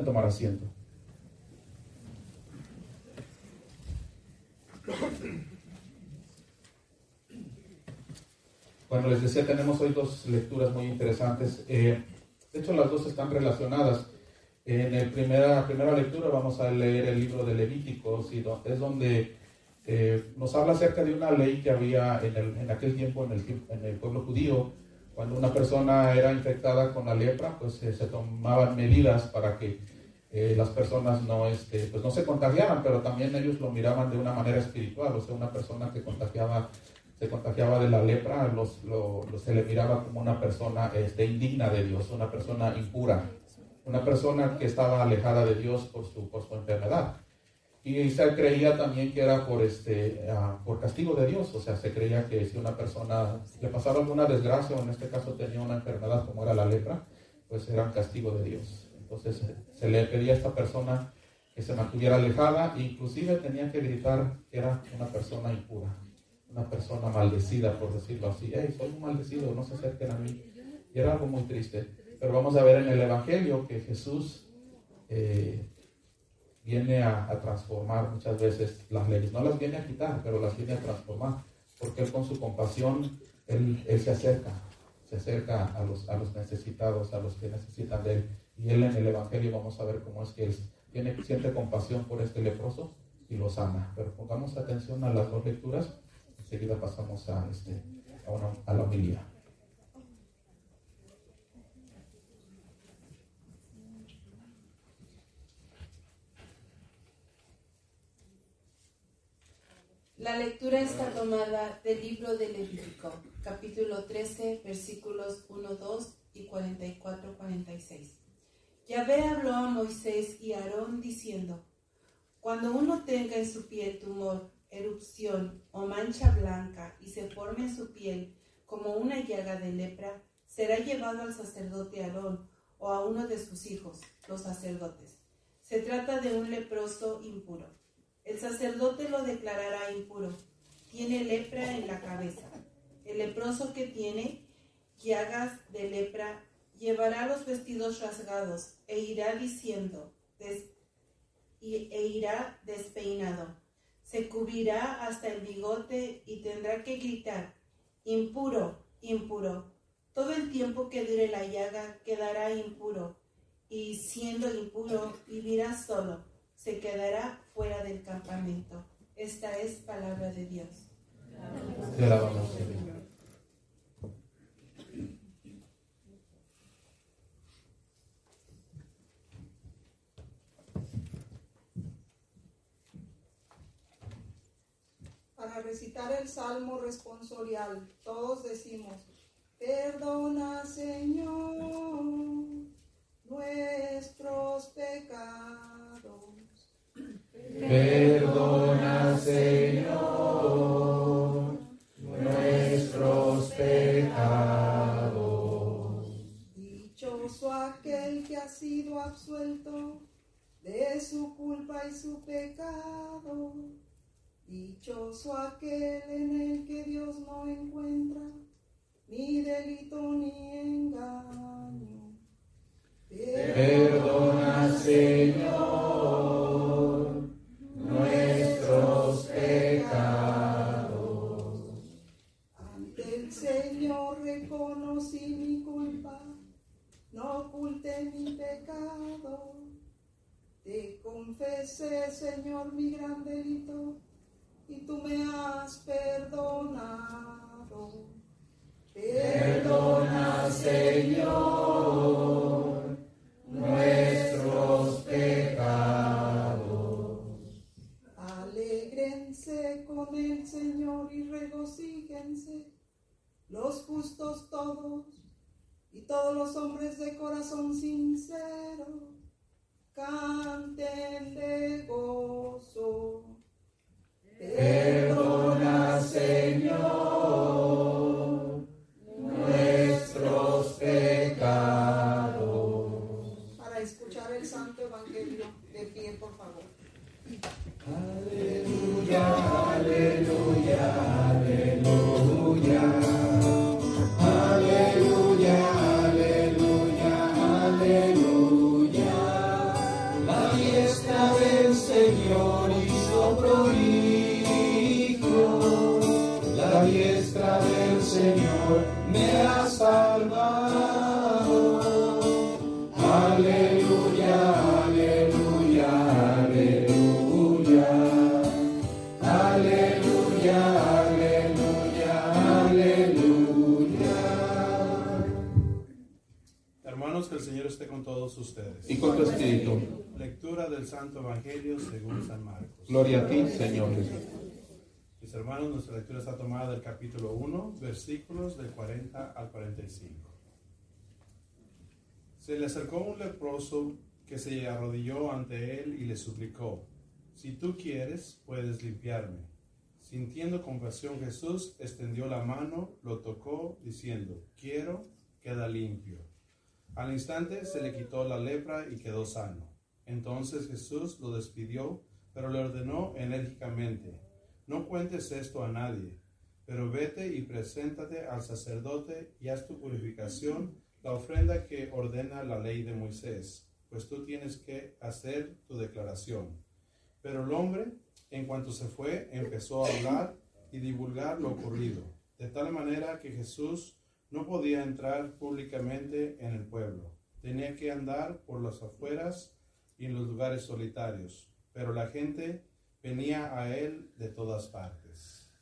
tomar asiento. Bueno, les decía, tenemos hoy dos lecturas muy interesantes. Eh, de hecho, las dos están relacionadas. En la primera, primera lectura vamos a leer el libro de Levíticos, y es donde eh, nos habla acerca de una ley que había en, el, en aquel tiempo en el, en el, pueblo judío. Cuando una persona era infectada con la lepra, pues eh, se tomaban medidas para que eh, las personas no, este, pues no se contagiaran, pero también ellos lo miraban de una manera espiritual, o sea, una persona que contagiaba, se contagiaba de la lepra, se le miraba como una persona este, indigna de Dios, una persona impura, una persona que estaba alejada de Dios por su, por su enfermedad. Y se creía también que era por, este, ah, por castigo de Dios, o sea, se creía que si una persona le pasaba alguna desgracia, o en este caso tenía una enfermedad como era la lepra, pues era un castigo de Dios. Entonces se le pedía a esta persona que se mantuviera alejada e inclusive tenía que gritar que era una persona impura, una persona maldecida, por decirlo así. Hey, soy un maldecido, no se acerquen a mí. Y era algo muy triste. Pero vamos a ver en el Evangelio que Jesús eh, viene a, transformar muchas veces las leyes. No las viene a quitar, pero las viene a transformar. Porque con su compasión, Él, se acerca, se acerca a los, a los necesitados, a los que necesitan de Él. Y él en el Evangelio vamos a ver cómo es que él tiene, siente compasión por este leproso y lo sana. Pero pongamos atención a las dos lecturas. Enseguida pasamos a, este, a, a la homilía. La lectura está tomada del libro de Levítico, capítulo 13, versículos 1, 2 y 44, 46. Yahvé habló a Moisés y a Aarón diciendo, Cuando uno tenga en su piel tumor, erupción o mancha blanca y se forme en su piel como una llaga de lepra, será llevado al sacerdote Aarón o a uno de sus hijos, los sacerdotes. Se trata de un leproso impuro. El sacerdote lo declarará impuro. Tiene lepra en la cabeza. El leproso que tiene llagas de lepra llevará los vestidos rasgados e irá diciendo, e irá despeinado. Se cubrirá hasta el bigote y tendrá que gritar, impuro, impuro. Todo el tiempo que dure la llaga quedará impuro, y siendo impuro vivirá solo, se quedará fuera del campamento. Esta es palabra de Dios. para recitar el salmo responsorial. Todos decimos, perdona Señor Perdona Señor nuestros pecados. Dichoso aquel que ha sido absuelto de su culpa y su pecado Dichoso aquel en el que Dios no encuentra ni delito ni Alégrense con el Señor y regocíjense los justos todos y todos los hombres de corazón sincero. Canten de gozo Perdona, Señor, ustedes. Y con tu espíritu. Lectura del Santo Evangelio según San Marcos. Gloria a ti, Señor Jesús. Mis hermanos, nuestra lectura está tomada del capítulo 1, versículos del 40 al 45. Se le acercó un leproso que se arrodilló ante él y le suplicó, si tú quieres, puedes limpiarme. Sintiendo compasión, Jesús extendió la mano, lo tocó, diciendo, quiero, queda limpio. Al instante se le quitó la lepra y quedó sano. Entonces Jesús lo despidió, pero le ordenó enérgicamente, no cuentes esto a nadie, pero vete y preséntate al sacerdote y haz tu purificación, la ofrenda que ordena la ley de Moisés, pues tú tienes que hacer tu declaración. Pero el hombre, en cuanto se fue, empezó a hablar y divulgar lo ocurrido, de tal manera que Jesús no podía entrar públicamente en el pueblo. Tenía que andar por las afueras y en los lugares solitarios. Pero la gente venía a él de todas partes.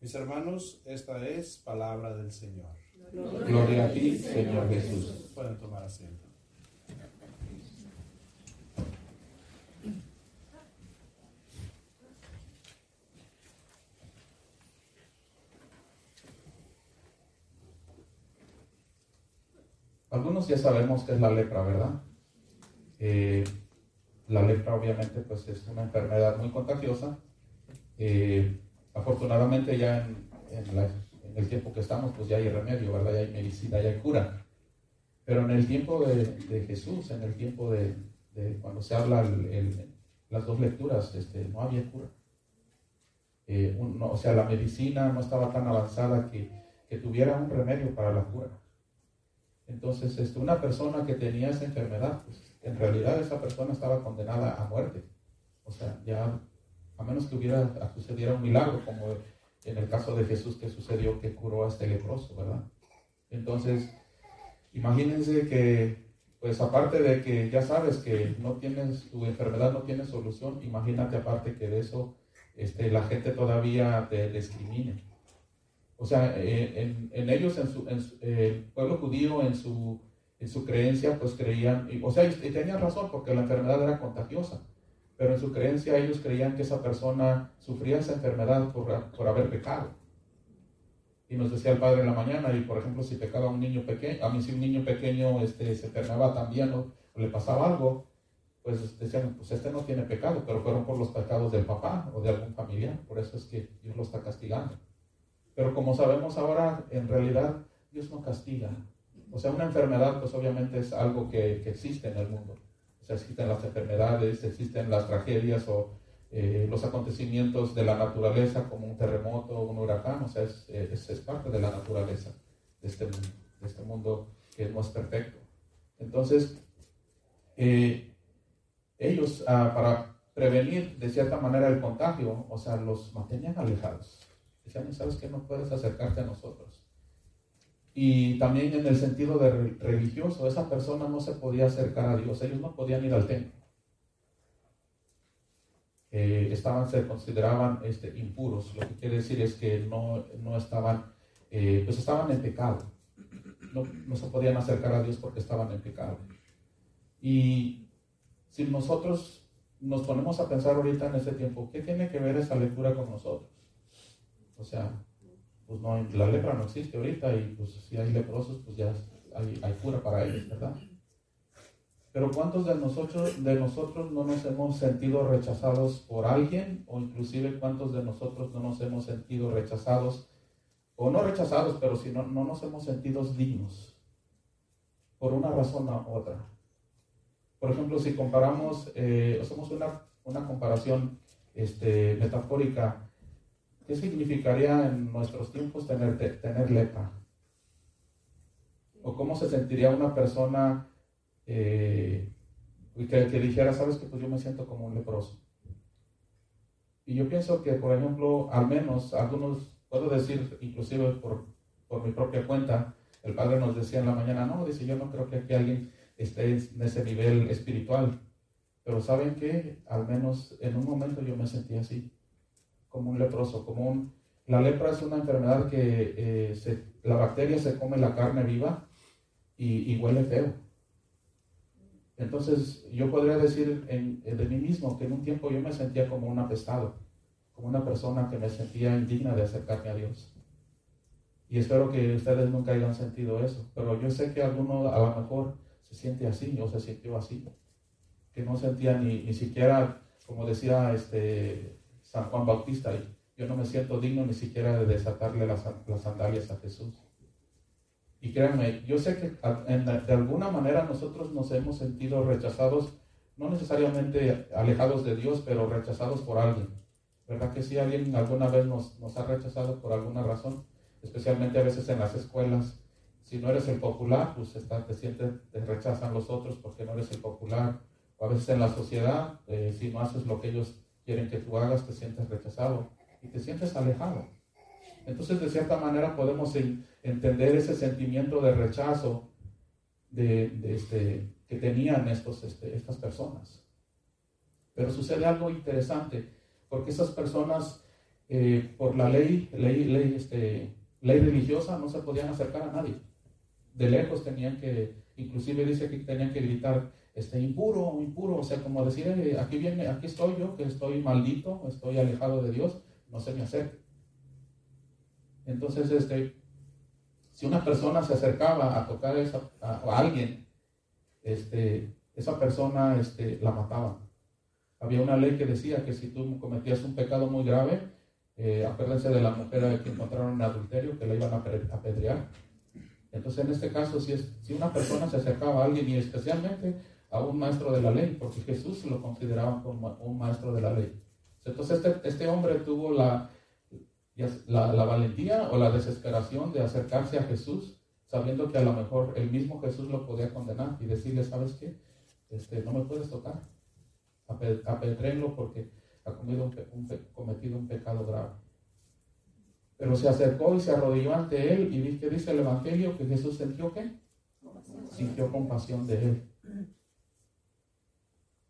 Mis hermanos, esta es palabra del Señor. Gloria a ti, Señor Jesús. Pueden tomar asiento. Algunos ya sabemos que es la lepra, ¿verdad? Eh, la lepra obviamente pues es una enfermedad muy contagiosa. Eh, afortunadamente ya en, el tiempo que estamos pues ya hay remedio, ¿verdad? Ya hay medicina, ya hay cura. Pero en el tiempo de, Jesús, en el tiempo de, cuando se habla las dos lecturas, este, no había cura. Eh, o sea, la medicina no estaba tan avanzada que, que tuviera un remedio para la cura. Entonces, este, una persona que tenía esa enfermedad, pues, en realidad esa persona estaba condenada a muerte. O sea, ya, a menos que hubiera, sucediera un milagro, como en el caso de Jesús que sucedió que curó a este leproso, ¿verdad? Entonces, imagínense que, pues aparte de que ya sabes que no tienes, tu enfermedad no tiene solución, imagínate aparte que de eso este, la gente todavía te discrimine. O sea, en, ellos, en, su, eh, pueblo judío, en su, en su creencia, pues creían, o sea, y tenían razón porque la enfermedad era contagiosa, pero en su creencia ellos creían que esa persona sufría esa enfermedad por, por haber pecado. Y nos decía el padre en la mañana, y por ejemplo, si pecaba un niño pequeño, a mí si un niño pequeño este, se enfermaba también o, o le pasaba algo, pues decían, pues este no tiene pecado, pero fueron por los pecados del papá o de algún familiar, por eso es que Dios lo está castigando. Pero como sabemos ahora, en realidad Dios no castiga. O sea, una enfermedad, pues obviamente es algo que, existe en el mundo. O sea, existen las enfermedades, existen las tragedias o eh, los acontecimientos de la naturaleza, como un terremoto, un huracán. O sea, es, es, parte de la naturaleza de este mundo, de este mundo que no es perfecto. Entonces, eh, ellos, ah, para prevenir de cierta manera el contagio, o sea, los mantenían alejados Decían, ¿sabes que No puedes acercarte a nosotros. Y también en el sentido de religioso, esa persona no se podía acercar a Dios, ellos no podían ir al templo. Eh, estaban, se consideraban este, impuros, lo que quiere decir es que no, no estaban, eh, pues estaban en pecado. No, no se podían acercar a Dios porque estaban en pecado. Y si nosotros nos ponemos a pensar ahorita en ese tiempo, ¿qué tiene que ver esa lectura con nosotros? O sea, pues no, la lepra no existe ahorita y pues si hay leprosos, pues ya hay, cura para ellos, ¿verdad? Pero ¿cuántos de nosotros, de nosotros no nos hemos sentido rechazados por alguien? O inclusive cuántos de nosotros no nos hemos sentido rechazados, o no rechazados, pero si no, no nos hemos sentido dignos, por una razón u otra. Por ejemplo, si comparamos, eh, hacemos una, una comparación este, metafórica ¿Qué significaría en nuestros tiempos tener, tener lepra? ¿O cómo se sentiría una persona eh, que, dijera, sabes que pues yo me siento como un leproso? Y yo pienso que, por ejemplo, al menos algunos, puedo decir, inclusive por, por mi propia cuenta, el padre nos decía en la mañana, no, dice, yo no creo que aquí alguien esté en ese nivel espiritual. Pero ¿saben qué? Al menos en un momento yo me sentí así, como un leproso, como un... La lepra es una enfermedad que eh, la bacteria se come la carne viva y, huele feo. Entonces yo podría decir de mí mismo que en un tiempo yo me sentía como un apestado, como una persona que me sentía indigna de acercarme a Dios. Y espero que ustedes nunca hayan sentido eso, pero yo sé que alguno a lo mejor se siente así o se sintió así, que no sentía ni, ni siquiera, como decía este San Juan Bautista, yo no me siento digno ni siquiera de desatarle las, sandalias a Jesús. Y créanme, yo sé que de alguna manera nosotros nos hemos sentido rechazados, no necesariamente alejados de Dios, pero rechazados por alguien. ¿Verdad que si alguien alguna vez nos, nos ha rechazado por alguna razón? Especialmente a veces en las escuelas. Si no eres el popular, pues está, te sientes, te rechazan los otros porque no eres el popular. O a veces en la sociedad, eh, si no haces lo que ellos quieren que tú hagas, te sientes rechazado y te sientes alejado. Entonces, de cierta manera, podemos entender ese sentimiento de rechazo de, este, que tenían estos, este, estas personas. Pero sucede algo interesante, porque esas personas, eh, por la ley, ley, ley, este, ley religiosa, no se podían acercar a nadie. De lejos tenían que, inclusive dice que tenían que gritar, este, impuro, impuro, o sea, como decir, eh, aquí viene, aquí estoy yo, que estoy maldito, estoy alejado de Dios, no se me acerque. Entonces, este, si una persona se acercaba a tocar a, alguien, este, esa persona este, la mataba. Había una ley que decía que si tú cometías un pecado muy grave, eh, acuérdense de la mujer que encontraron en adulterio, que la iban a apedrear. Entonces, en este caso, si, es, si una persona se acercaba a alguien, y especialmente a un maestro de la ley, porque Jesús lo consideraba como un maestro de la ley. Entonces, este, este hombre tuvo la, la, la, valentía o la desesperación de acercarse a Jesús, sabiendo que a lo mejor el mismo Jesús lo podía condenar y decirle, ¿sabes qué? Este, no me puedes tocar, apedrélo porque ha cometido un, cometido un pecado grave. Pero se acercó y se arrodilló ante él y ¿qué dice el Evangelio? Que Jesús sintió qué? Sintió compasión de él.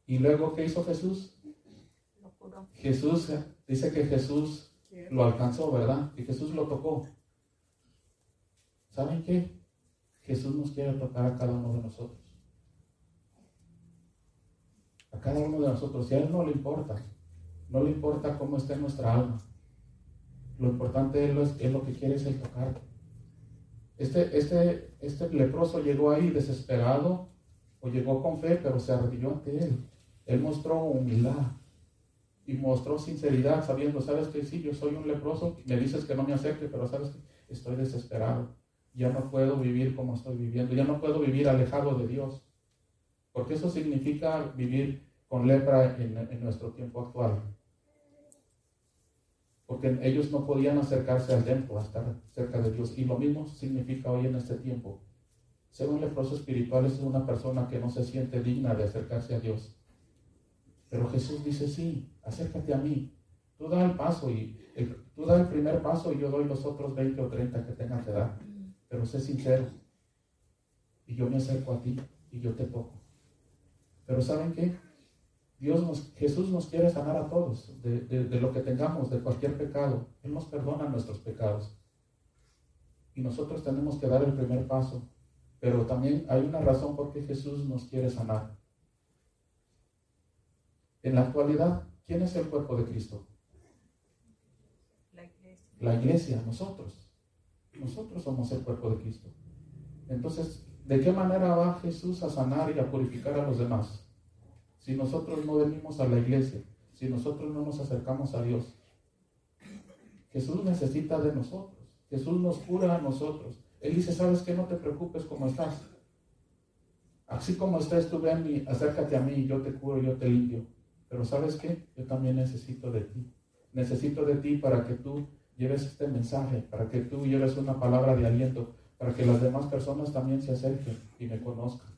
Y luego, ¿qué hizo Jesús? Jesús, dice que Jesús lo alcanzó, ¿verdad? Y Jesús lo tocó. ¿Saben qué? Jesús nos quiere tocar a cada uno de nosotros. A cada uno de nosotros. Y a Él no le importa. No le importa cómo esté nuestra alma. Lo importante es lo, que quiere es el tocar. Este, este, este leproso llegó ahí desesperado o llegó con fe, pero se arrodilló ante Él. Él mostró humildad y mostró sinceridad, sabiendo, sabes que sí, yo soy un leproso, me dices que no me acerque, pero sabes que estoy desesperado, ya no puedo vivir como estoy viviendo, ya no puedo vivir alejado de Dios, porque eso significa vivir con lepra en, nuestro tiempo actual. Porque ellos no podían acercarse al templo, a estar cerca de Dios. Y lo mismo significa hoy en este tiempo. Ser un leproso espiritual es una persona que no se siente digna de acercarse a Dios pero Jesús dice, sí, acércate a mí. Tú da el paso y tú da el primer paso y yo doy los otros 20 o 30 que tenga que dar. Pero sé sincero. Y yo me acerco a ti y yo te toco. Pero ¿saben qué? Dios nos, Jesús nos quiere sanar a todos de, de lo que tengamos, de cualquier pecado. Él nos perdona nuestros pecados. Y nosotros tenemos que dar el primer paso. Pero también hay una razón por qué Jesús nos quiere sanar. En la actualidad, ¿quién es el cuerpo de Cristo? La iglesia. La iglesia, nosotros. Nosotros somos el cuerpo de Cristo. Entonces, ¿de qué manera va Jesús a sanar y a purificar a los demás? Si nosotros no venimos a la iglesia, si nosotros no nos acercamos a Dios. Jesús necesita de nosotros. Jesús nos cura a nosotros. Él dice, ¿sabes qué? No te preocupes cómo estás. Así como estás, tú ven y acércate a mí, yo te curo, yo te limpio. Pero sabes qué? Yo también necesito de ti. Necesito de ti para que tú lleves este mensaje, para que tú lleves una palabra de aliento, para que las demás personas también se acerquen y me conozcan.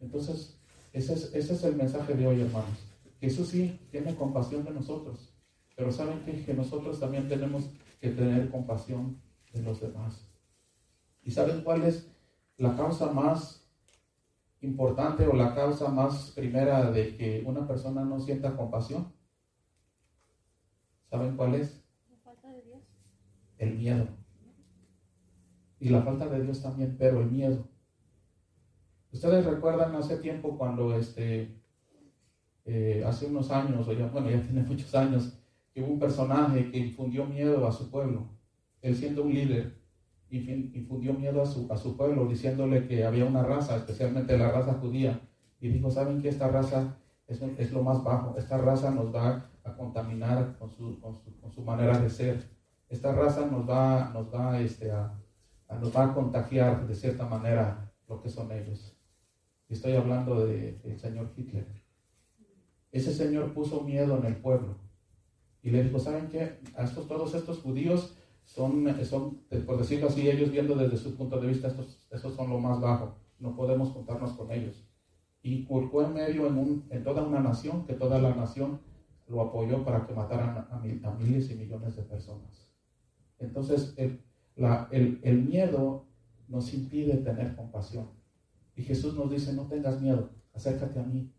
Entonces, ese es, ese es el mensaje de hoy, hermanos. Jesús sí tiene compasión de nosotros, pero ¿saben qué? Que nosotros también tenemos que tener compasión de los demás. ¿Y saben cuál es la causa más importante o la causa más primera de que una persona no sienta compasión? ¿Saben cuál es? La falta de Dios. El miedo. Y la falta de Dios también, pero el miedo. Ustedes recuerdan hace tiempo cuando este, eh, hace unos años, o ya, bueno, ya tiene muchos años, que hubo un personaje que infundió miedo a su pueblo. Él siendo un líder, infundió miedo a su, a su pueblo, diciéndole que había una raza, especialmente la raza judía, y dijo, ¿saben que esta raza es, es lo más bajo? Esta raza nos va a contaminar con su, con su, con su manera de ser. Esta raza nos va, nos va, este, a, nos va a contagiar de cierta manera lo que son ellos. Y estoy hablando del de, señor Hitler. Ese señor puso miedo en el pueblo y le dijo, ¿saben qué? A estos, todos estos judíos son, son, por decirlo así, ellos viendo desde su punto de vista, estos, estos son lo más bajo, no podemos juntarnos con ellos. Y en medio en, un, en toda una nación, que toda la nación lo apoyó para que mataran a, miles y millones de personas. Entonces, el, el, el miedo nos impide tener compasión. Y Jesús nos dice, no tengas miedo, acércate a mí.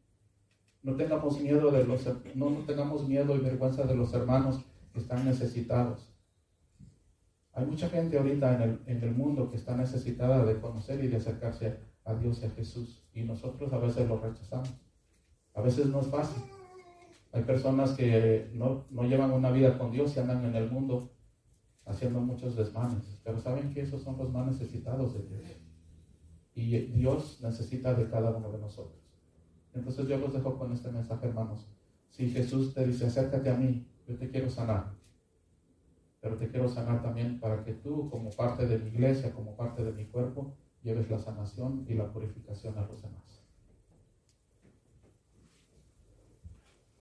No tengamos miedo de los no, no tengamos miedo y vergüenza de los hermanos que están necesitados. Hay mucha gente ahorita en el, en el mundo que está necesitada de conocer y de acercarse a Dios y a Jesús. Y nosotros a veces lo rechazamos. A veces no es fácil. Hay personas que no, no, llevan una vida con Dios y andan en el mundo haciendo muchos desmanes. Pero saben que esos son los más necesitados de Dios. Y Dios necesita de cada uno de nosotros. Entonces yo los dejo con este mensaje, hermanos. Si Jesús te dice, acércate a mí, yo te quiero sanar. Pero te quiero sanar también para que tú, como parte de mi iglesia, como parte de mi cuerpo, lleves la sanación y la purificación a los demás.